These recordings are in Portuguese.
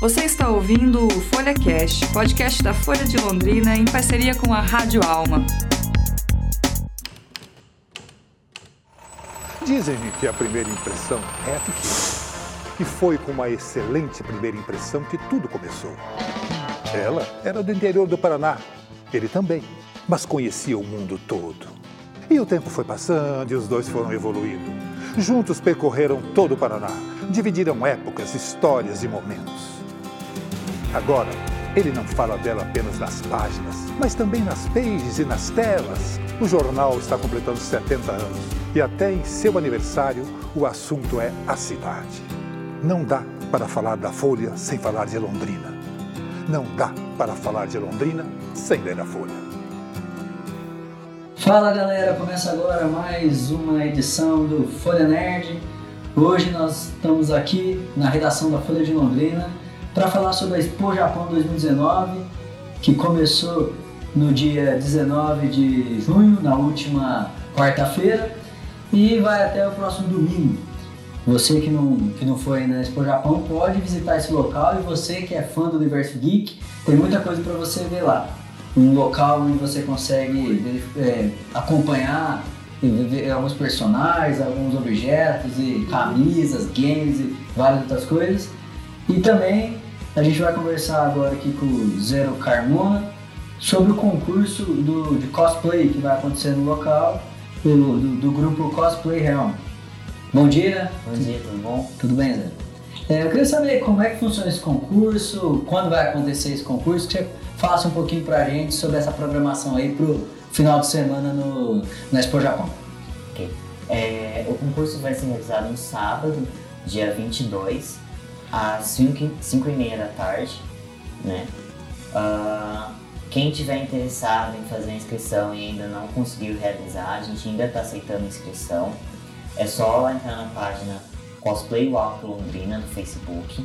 Você está ouvindo o Folha Cast, podcast da Folha de Londrina em parceria com a Rádio Alma. Dizem-me que a primeira impressão é a que fica. E foi com uma excelente primeira impressão que tudo começou. Ela era do interior do Paraná, ele também, mas conhecia o mundo todo. E o tempo foi passando e os dois foram evoluindo. Juntos percorreram todo o Paraná, dividiram épocas, histórias e momentos. Agora, ele não fala dela apenas nas páginas, mas também nas pages e nas telas. O jornal está completando 70 anos e até em seu aniversário o assunto é a cidade. Não dá para falar da Folha sem falar de Londrina. Não dá para falar de Londrina sem ler a Folha. Fala galera, começa agora mais uma edição do Folha Nerd. Hoje nós estamos aqui na redação da Folha de Londrina para falar sobre a Expo Japão 2019, que começou no dia 19 de junho, na última quarta-feira, e vai até o próximo domingo. Você que não, que não foi ainda na Expo Japão pode visitar esse local e você que é fã do Universo Geek, tem muita coisa para você ver lá. Um local onde você consegue é, acompanhar alguns personagens, alguns objetos e camisas, games e várias outras coisas. E também a gente vai conversar agora aqui com o Zero Carmona sobre o concurso do, de cosplay que vai acontecer no local do, do, do grupo Cosplay Realm. Bom dia. Bom dia, tudo bom? Tudo bem, Zé? É, eu queria saber como é que funciona esse concurso, quando vai acontecer esse concurso, que você falasse um pouquinho pra gente sobre essa programação aí pro final de semana no, na Expo Japão. Ok. É, o concurso vai ser realizado no sábado, dia 22, às 5, 5 e meia da tarde, né? Uh, quem tiver interessado em fazer a inscrição e ainda não conseguiu realizar, a gente ainda está aceitando inscrição. É só entrar na página Cosplay Walk Londrina no Facebook.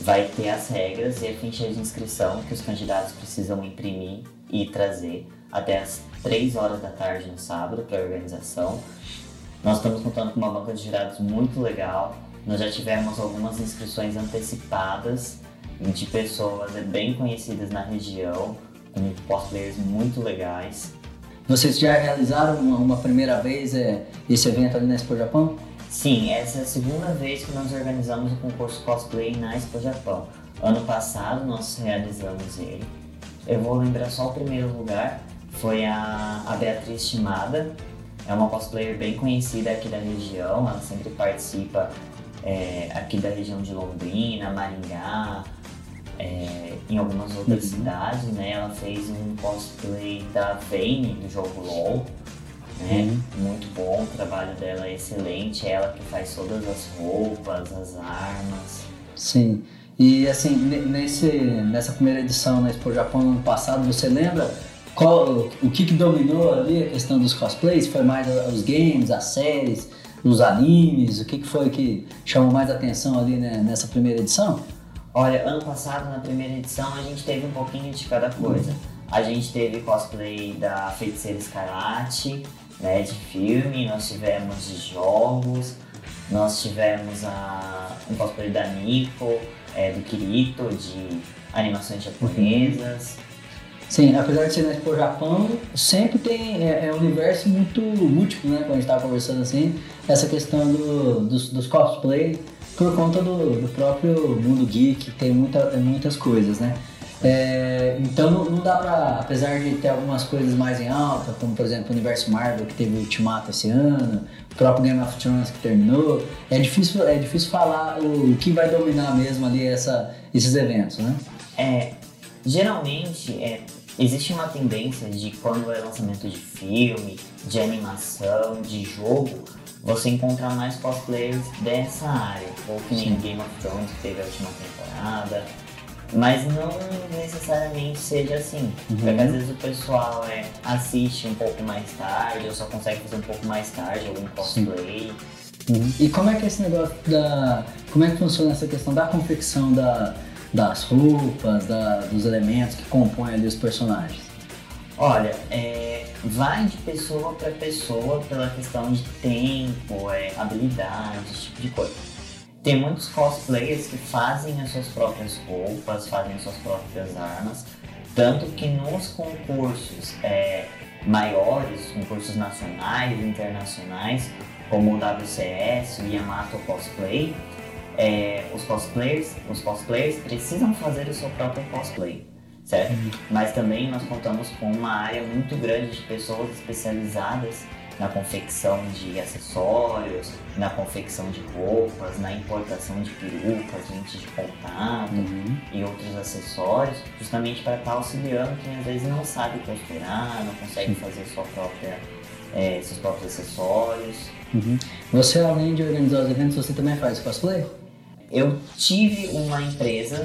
Vai ter as regras e a ficha de inscrição que os candidatos precisam imprimir e trazer até as 3 horas da tarde no sábado para a organização. Nós estamos contando com uma banca de jurados muito legal, nós já tivemos algumas inscrições antecipadas de pessoas bem conhecidas na região, com cosplayers muito legais. Vocês já realizaram uma, uma primeira vez é, esse evento ali na Expo Japão? Sim, essa é a segunda vez que nós organizamos o concurso cosplay na Expo Japão. Ano passado nós realizamos ele. Eu vou lembrar só o primeiro lugar, foi a, a Beatriz Chimada. É uma cosplayer bem conhecida aqui da região, ela sempre participa é, aqui da região de Londrina, Maringá, é, em algumas outras uhum. cidades, né? Ela fez um cosplay da Vayne do jogo LOL, né? Uhum. Muito bom, o trabalho dela é excelente, é ela que faz todas as roupas, as armas. Sim. E assim, nesse, nessa primeira edição na Expo Japão no ano passado, você lembra qual, o que, que dominou ali a questão dos cosplays? Foi mais os games, as séries? Nos animes? O que, que foi que chamou mais atenção ali né, nessa primeira edição? Olha, ano passado, na primeira edição, a gente teve um pouquinho de cada coisa. A gente teve cosplay da Feiticeira Escarlate, né, de filme, nós tivemos de jogos, nós tivemos a, um cosplay da Nico, é, do Kirito, de animações japonesas. Uhum. Sim, apesar de ser na Expo Japão, sempre tem é, é um universo muito múltiplo, né? Quando a gente tava conversando assim, essa questão do, dos, dos cosplay, por conta do, do próprio mundo geek, tem muita, muitas coisas, né? É, então não, não, dá pra, apesar de ter algumas coisas mais em alta, como por exemplo o universo Marvel que teve o Ultimato esse ano, o próprio Game of Thrones que terminou, é difícil, é difícil falar o, o que vai dominar mesmo ali essa, esses eventos, né? É, geralmente é, Existe uma tendência de quando é lançamento de filme, de animação, de jogo, você encontrar mais cosplayers dessa área. Ou que nem Game of Thrones, que teve a última temporada. Mas não necessariamente seja assim. Uhum. Porque às vezes o pessoal é, assiste um pouco mais tarde, ou só consegue fazer um pouco mais tarde algum cosplay. Uhum. E como é que é esse negócio da. Como é que funciona essa questão da confecção da das roupas, da, dos elementos que compõem ali os personagens? Olha, é, vai de pessoa para pessoa pela questão de tempo, é, habilidade, esse tipo de coisa. tem muitos cosplayers que fazem as suas próprias roupas, fazem as suas próprias armas, tanto que nos concursos é, maiores, concursos nacionais e internacionais, como o WCS, o Yamato Cosplay, é, os cosplayers, os cosplayers precisam fazer o seu próprio cosplay, certo? Uhum. Mas também nós contamos com uma área muito grande de pessoas especializadas na confecção de acessórios, na confecção de roupas, na importação de perucas, lentes de contato uhum. e outros acessórios, justamente para estar auxiliando quem às vezes não sabe costurar, não consegue fazer sua própria, é, seus próprios acessórios. Uhum. Você, além de organizar os eventos, você também faz cosplay? Eu tive uma empresa,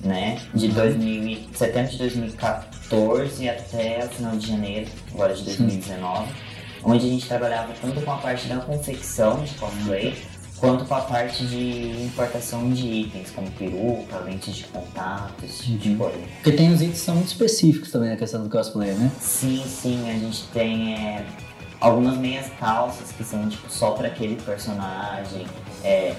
né, de 2000, setembro de 2014 até o final de janeiro, agora de 2019, Sim. onde a gente trabalhava tanto com a parte da confecção de cosplay, quanto com a parte de importação de itens, como peruca, lentes de contato, esse tipo de uhum. coisa. Porque tem os itens que são muito específicos também na questão do cosplay, né? Sim, sim, a gente tem é, algumas meias calças que são tipo só para aquele personagem, é,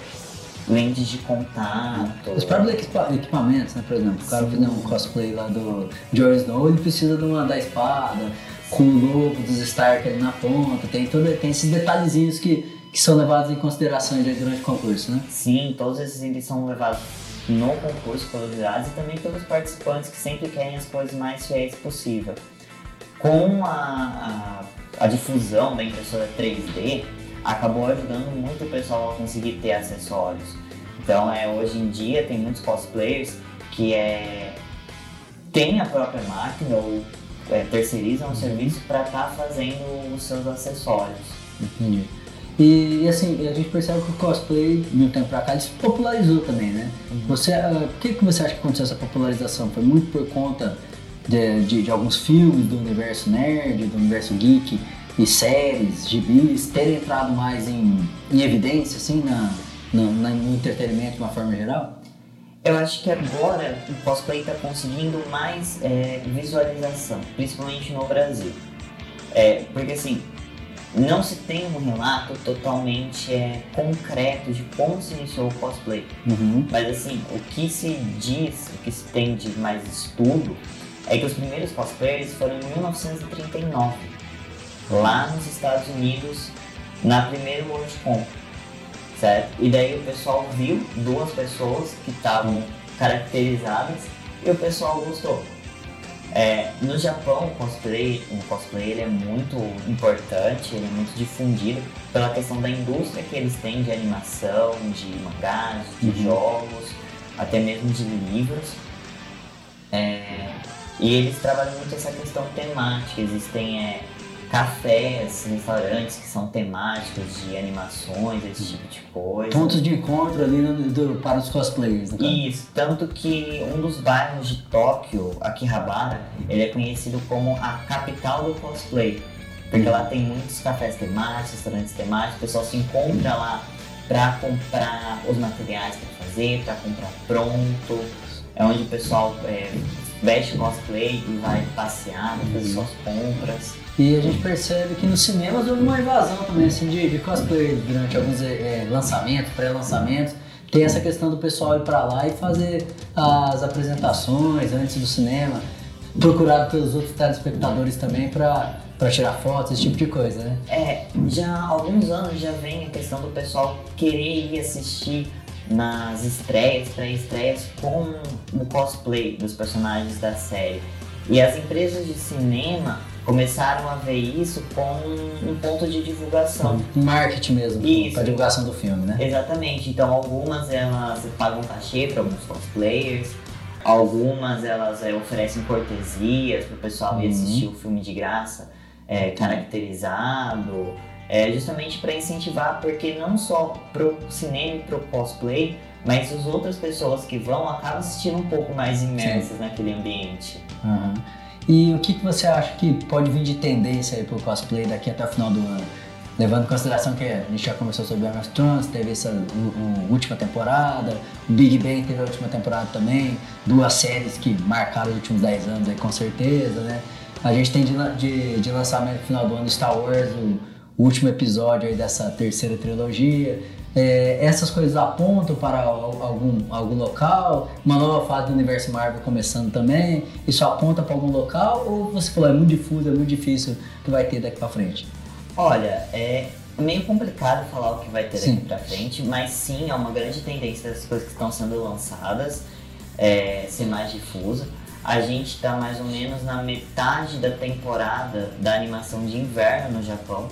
lentes de contato. Os próprios equipamentos, né? Por exemplo, o cara fizer um cosplay lá do Jon Snow, ele precisa de uma da espada, com o logo dos Stark ali na ponta, tem, todo, tem esses detalhezinhos que, que são levados em consideração durante o concurso, né? Sim, todos esses eles são levados no concurso pelos jurados e também pelos participantes que sempre querem as coisas mais fiéis possível. Com a, a, a difusão da impressora 3D, acabou ajudando muito o pessoal a conseguir ter acessórios. Então, é, hoje em dia tem muitos cosplayers que é, têm a própria máquina ou é, terceirizam o serviço para estar tá fazendo os seus acessórios. Entendi. E, e, assim, a gente percebe que o cosplay, de um tempo pra cá, ele se popularizou também, né? Uhum. Você, uh, por que, que você acha que aconteceu essa popularização? Foi muito por conta de, de, de alguns filmes do universo nerd, do universo geek, e séries, gibis terem entrado mais em, em evidência, assim, na, no, no entretenimento de uma forma geral? Eu acho que agora o cosplay está conseguindo mais é, visualização, principalmente no Brasil. É, porque assim, não se tem um relato totalmente é, concreto de como se iniciou o cosplay. Uhum. Mas assim, o que se diz, o que se tem de mais estudo, é que os primeiros cosplayers foram em 1939 lá nos Estados Unidos na primeira WorldCon, certo? E daí o pessoal viu duas pessoas que estavam caracterizadas e o pessoal gostou. É, no Japão, o cosplay, o cosplay ele é muito importante, ele é muito difundido pela questão da indústria que eles têm de animação, de mangás, de uhum. jogos, até mesmo de livros. É, e eles trabalham muito essa questão temática, existem é, cafés, restaurantes que são temáticos de animações, esse tipo de coisa. Pontos de encontro ali no, do, para os cosplayers, né? Isso, tanto que um dos bairros de Tóquio, Akihabara, ele é conhecido como a capital do cosplay. Porque lá tem muitos cafés temáticos, restaurantes temáticos, o pessoal se encontra lá para comprar os materiais para fazer, para comprar pronto. É onde o pessoal é, veste cosplay e vai passear, vai fazer suas compras. E a gente percebe que nos cinemas houve uma invasão também assim, de, de cosplay durante alguns é, lançamentos, pré-lançamentos. Tem essa questão do pessoal ir para lá e fazer as apresentações antes do cinema, procurado pelos outros telespectadores também para para tirar fotos, esse tipo de coisa, né? É, já há alguns anos já vem a questão do pessoal querer ir assistir nas estreias, pré-estreias, com o cosplay dos personagens da série. E as empresas de cinema começaram a ver isso como um ponto de divulgação. Um marketing mesmo, para divulgação do filme, né? Exatamente. Então algumas elas pagam cachê para alguns cosplayers, algumas elas é, oferecem cortesias para o pessoal uhum. ir assistir o filme de graça, é, caracterizado, é, justamente para incentivar, porque não só pro cinema e pro cosplay, mas as outras pessoas que vão acabam assistindo um pouco mais imersas Sim. naquele ambiente. Uhum. E o que, que você acha que pode vir de tendência aí pro cosplay daqui até o final do ano? Levando em consideração que a gente já começou sobre Game of Thrones, teve essa o, o, última temporada, o Big Bang teve a última temporada também, duas séries que marcaram os últimos 10 anos aí com certeza, né? A gente tem de, de, de lançamento no final do ano Star Wars, o, último episódio aí dessa terceira trilogia. É, essas coisas apontam para algum, algum local, uma nova fase do universo Marvel começando também, isso aponta para algum local ou você falou é muito difuso, é muito difícil que vai ter daqui para frente? Olha, é meio complicado falar o que vai ter sim. daqui para frente, mas sim, é uma grande tendência das coisas que estão sendo lançadas é, ser mais difusa. A gente está mais ou menos na metade da temporada da animação de inverno no Japão,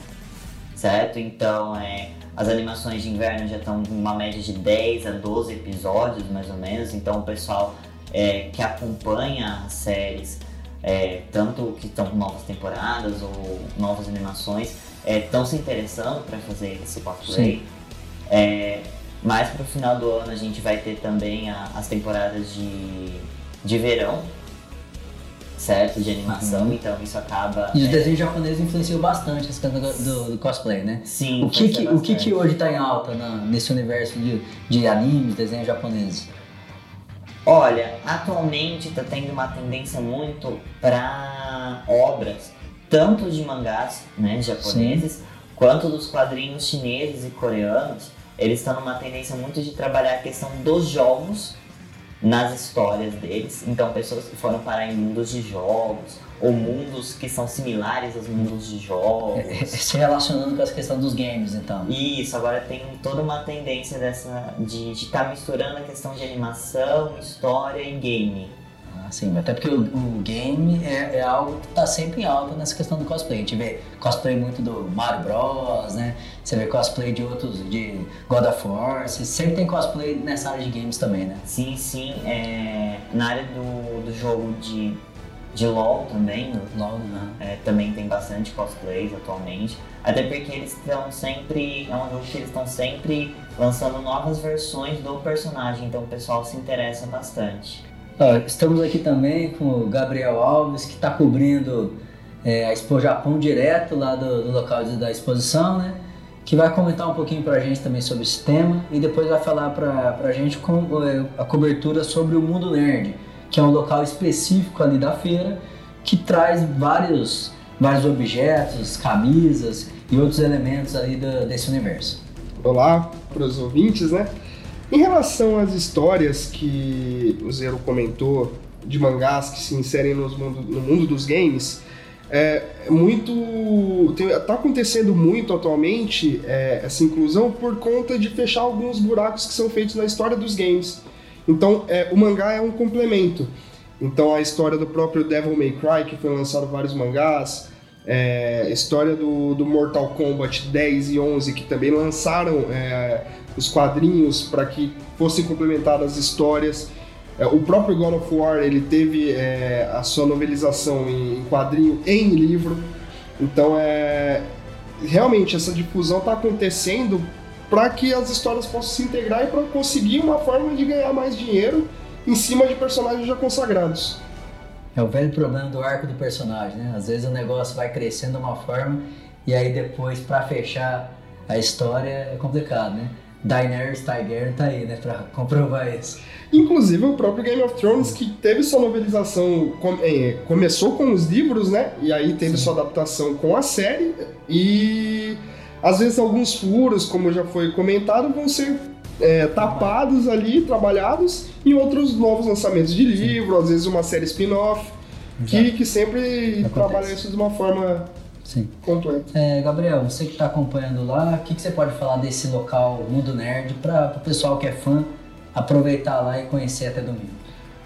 certo? Então, é, as animações de inverno já estão uma média de 10 a 12 episódios, mais ou menos. Então, o pessoal é, que acompanha as séries, é, tanto que estão com novas temporadas ou novas animações, estão é, se interessando para fazer esse cosplay. É, mais para o final do ano a gente vai ter também a, as temporadas de, de verão, certo? De animação, uhum. então isso acaba. E os é... desenhos japoneses influenciam bastante essa questão do, do, cosplay, né? Sim. O que, que o que, que hoje está em alta na, nesse universo de, de animes, desenhos japoneses? Olha, atualmente está tendo uma tendência muito para obras, tanto de mangás né, japoneses, Sim. quanto dos quadrinhos chineses e coreanos eles estão numa tendência muito de trabalhar a questão dos jogos nas histórias deles. Então, pessoas que foram parar em mundos de jogos, ou mundos que são similares aos mundos de jogos. É, é, se relacionando com essa questão dos games, então. Isso, agora tem toda uma tendência dessa de estar tá misturando a questão de animação, história e game. Sim, até porque o, o game é, é, algo que está sempre em alta nessa questão do cosplay. A gente vê cosplay muito do Mario Bros, né? Você vê cosplay de outros, de God of War. Sempre tem cosplay nessa área de games também, né? Sim, sim. É, na área do, do jogo de, de LoL também. LoL, né? É, também tem bastante cosplays atualmente. Até porque eles estão sempre. É um jogo que eles estão sempre lançando novas versões do personagem, então o pessoal se interessa bastante estamos aqui também com o Gabriel Alves, que está cobrindo é, a Expo Japão direto lá do, do local de, da exposição, né? Que vai comentar um pouquinho para a gente também sobre esse tema e depois vai falar para a gente com é, a cobertura sobre o Mundo Nerd, que é um local específico ali da feira que traz vários, vários objetos, camisas e outros elementos ali do, desse universo. Olá para os ouvintes, né? Em relação às histórias que o Zero comentou de mangás que se inserem mundo, no mundo dos games, é muito está acontecendo muito atualmente é, essa inclusão por conta de fechar alguns buracos que são feitos na história dos games. Então, é, o mangá é um complemento. Então, a história do próprio Devil May Cry, que foi lançado vários mangás, é, história do, do Mortal Kombat 10 e 11, que também lançaram é, os quadrinhos para que fossem complementadas as histórias. É, o próprio God of War ele teve é, a sua novelização em, quadrinho em livro. Então é realmente essa difusão está acontecendo para que as histórias possam se integrar e para conseguir uma forma de ganhar mais dinheiro em cima de personagens já consagrados. É o velho problema do arco do personagem, né? Às vezes o negócio vai crescendo de uma forma e aí depois para fechar a história é complicado, né? Daenerys Targaryen tá aí, né, pra comprovar isso. Inclusive o próprio Game of Thrones, que teve sua novelização, é, começou com os livros, né, e aí teve Sim. sua adaptação com a série, e às vezes alguns furos, como já foi comentado, vão ser é, tapados ali, trabalhados, em outros novos lançamentos de livro, Sim. às vezes uma série spin-off, que, que sempre Acontece. trabalha isso de uma forma Sim. completo. É, Gabriel, você que está acompanhando lá, o que, que, você pode falar desse local Mundo Nerd para o pessoal que é fã aproveitar lá e conhecer até domingo?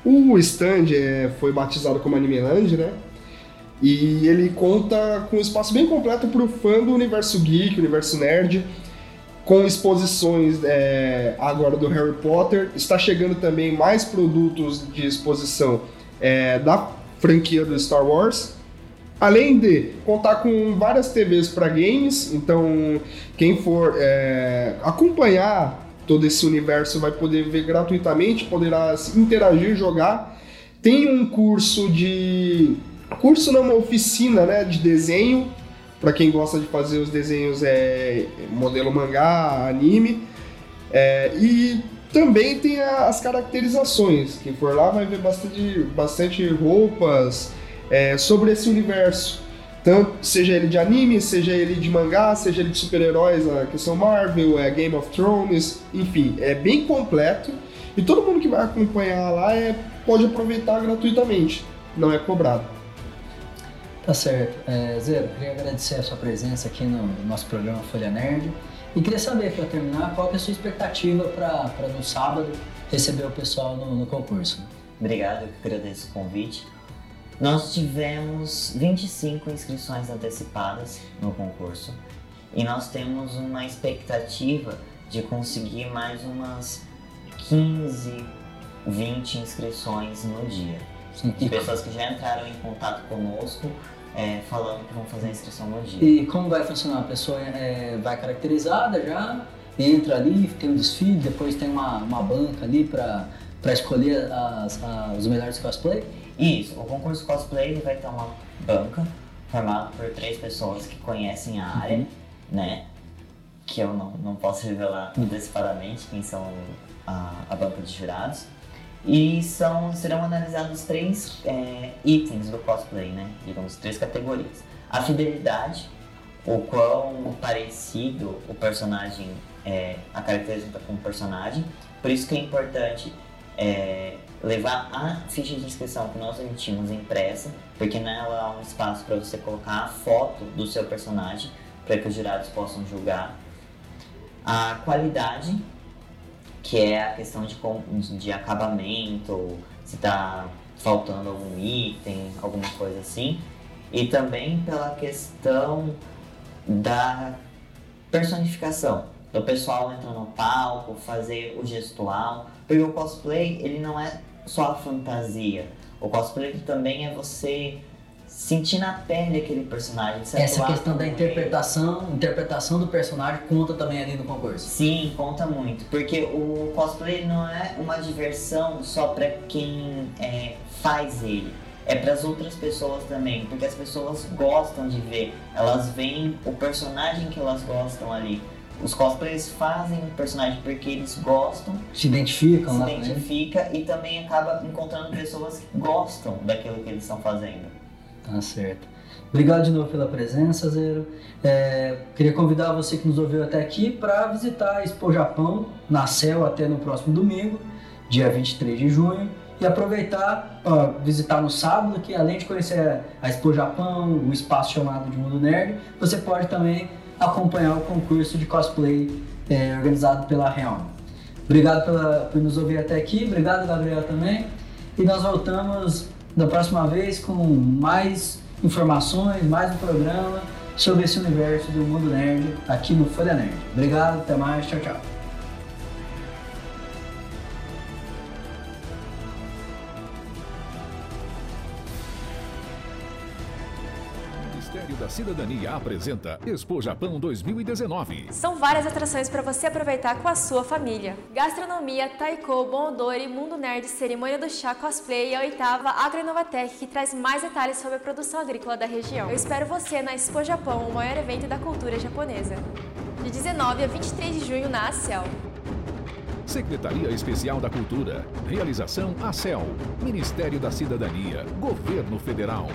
O stand é, foi batizado como Anime Land, né? E ele conta com um espaço bem completo para o fã do universo geek, universo nerd, com exposições é, agora do Harry Potter. Está chegando também mais produtos de exposição é, da franquia do Star Wars. Além de contar com várias TVs para games, então quem for é, acompanhar todo esse universo vai poder ver gratuitamente, poderá interagir, jogar. Tem um curso de curso não, uma oficina, né, de desenho para quem gosta de fazer os desenhos é modelo mangá, anime. É, e também tem as caracterizações. Quem for lá vai ver bastante, bastante roupas, é, sobre esse universo. Tanto, seja ele de anime, seja ele de mangá, seja ele de super-heróis, a questão Marvel, é Game of Thrones, enfim, é bem completo. E todo mundo que vai acompanhar lá é, pode aproveitar gratuitamente, não é cobrado. Tá certo. É, Zero, queria agradecer a sua presença aqui no nosso programa Folha Nerd. E queria saber, para terminar, qual é a sua expectativa para no sábado receber o pessoal no, no concurso? Obrigado, eu que agradeço o convite. Nós tivemos 25 inscrições antecipadas no concurso e nós temos uma expectativa de conseguir mais umas 15, 20 inscrições no dia. Sim. De pessoas que já entraram em contato conosco é, falando que vão fazer a inscrição no dia. E como vai funcionar? A pessoa é, vai caracterizada já, entra ali, tem um desfile, depois tem uma, uma banca ali para escolher as, as, os melhores cosplay? Isso, o concurso cosplay vai ter uma banca formada por três pessoas que conhecem a área, Uhum. né? Que eu não, não posso revelar antecipadamente quem são a, a banca de jurados. E são, serão analisados três é, itens do cosplay, né? Digamos, três categorias. A fidelidade, o quão parecido o personagem é, a caracteriza como personagem. Por isso que é importante é, levar a ficha de inscrição que nós emitimos impressa, porque nela há um espaço para você colocar a foto do seu personagem, para que os jurados possam julgar. A qualidade, que é a questão de, de acabamento, se está faltando algum item, alguma coisa assim. E também pela questão da personificação. Do pessoal entrar no palco, fazer o gestual. Porque o cosplay, ele não é só a fantasia. O cosplay também é você sentir na pele aquele personagem. Essa questão da como ele. interpretação, interpretação do personagem conta também ali no concurso. Sim, conta muito, porque o cosplay não é uma diversão só pra quem é, faz ele, é para as outras pessoas também, porque as pessoas gostam de ver, elas veem o personagem que elas gostam ali. Os cosplayers fazem o personagem porque eles gostam, Se identificam se ele. identifica e também acaba encontrando pessoas que gostam daquilo que eles estão fazendo. Tá certo. Obrigado de novo pela presença, Zero. É, queria convidar você que nos ouviu até aqui para visitar a Expo Japão, na CEL, até no próximo domingo, dia 23 de junho, e aproveitar, ó, visitar no sábado, que além de conhecer a Expo Japão, o espaço chamado de Mundo Nerd, você pode também acompanhar o concurso de cosplay é, organizado pela Realm. Obrigado pela, por nos ouvir até aqui, obrigado, Gabriel, também. E nós voltamos da próxima vez com mais informações, mais um programa sobre esse universo do mundo nerd aqui no Folha Nerd. Obrigado, até mais, tchau, tchau. Ministério da Cidadania apresenta Expo Japão 2019. São várias atrações para você aproveitar com a sua família. Gastronomia, taiko, bom odor e mundo nerd, cerimônia do chá, cosplay e a oitava Agroinovatec, que traz mais detalhes sobre a produção agrícola da região. Eu espero você na Expo Japão, o maior evento da cultura japonesa. De 19 a 23 de junho na ACEL. Secretaria Especial da Cultura. Realização ACEL. Ministério da Cidadania. Governo Federal.